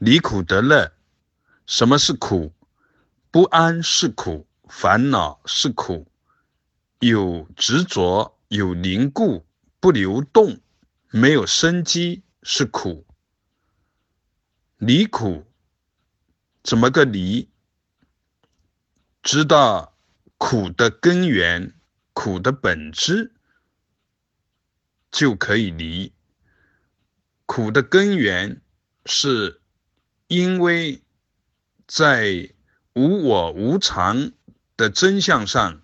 离苦得乐。什么是苦？不安是苦，烦恼是苦，有执着，有凝固，不流动，没有生机是苦。离苦怎么个离？知道苦的根源，苦的本质，就可以离。苦的根源是因为。在无我无常的真相上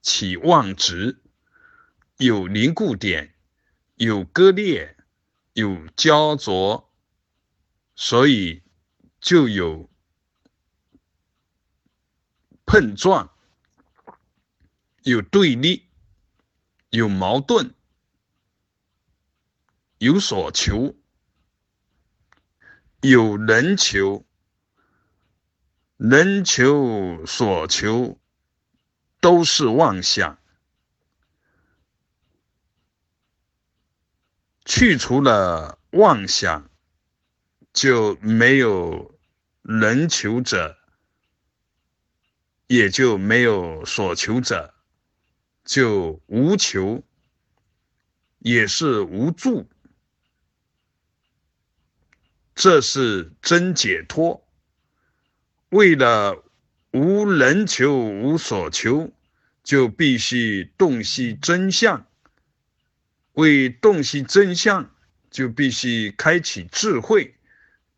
起妄执，有凝固点，有割裂，有焦灼，所以就有碰撞，有对立，有矛盾，有所求，有人求。人求所求都是妄想，去除了妄想，就没有人求者，也就没有所求者，就无求，也是无助，这是真解脱。为了无能求、无所求，就必须洞悉真相。为洞悉真相，就必须开启智慧。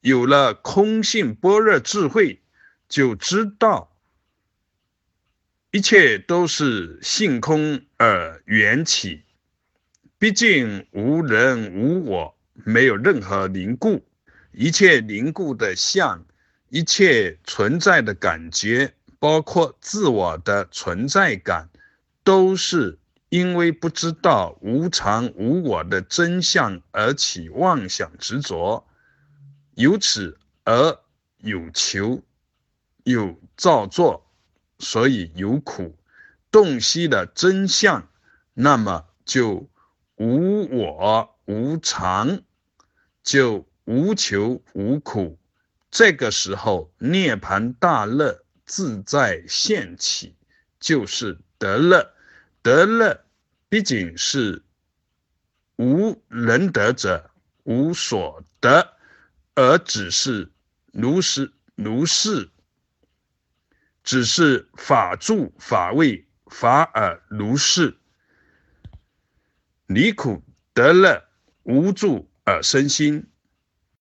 有了空性般若智慧，就知道一切都是性空而缘起。毕竟无人无我，没有任何凝固，一切凝固的相。一切存在的感觉，包括自我的存在感，都是因为不知道无常无我的真相而起妄想执着，由此而有求，有造作，所以有苦。洞悉了真相，那么就无我无常，就无求无苦。这个时候，涅盘大乐自在现起，就是得乐。得乐毕竟是无能得者，无所得，而只是如是如是，只是法住法位，法尔如是。离苦得乐，无助而生心。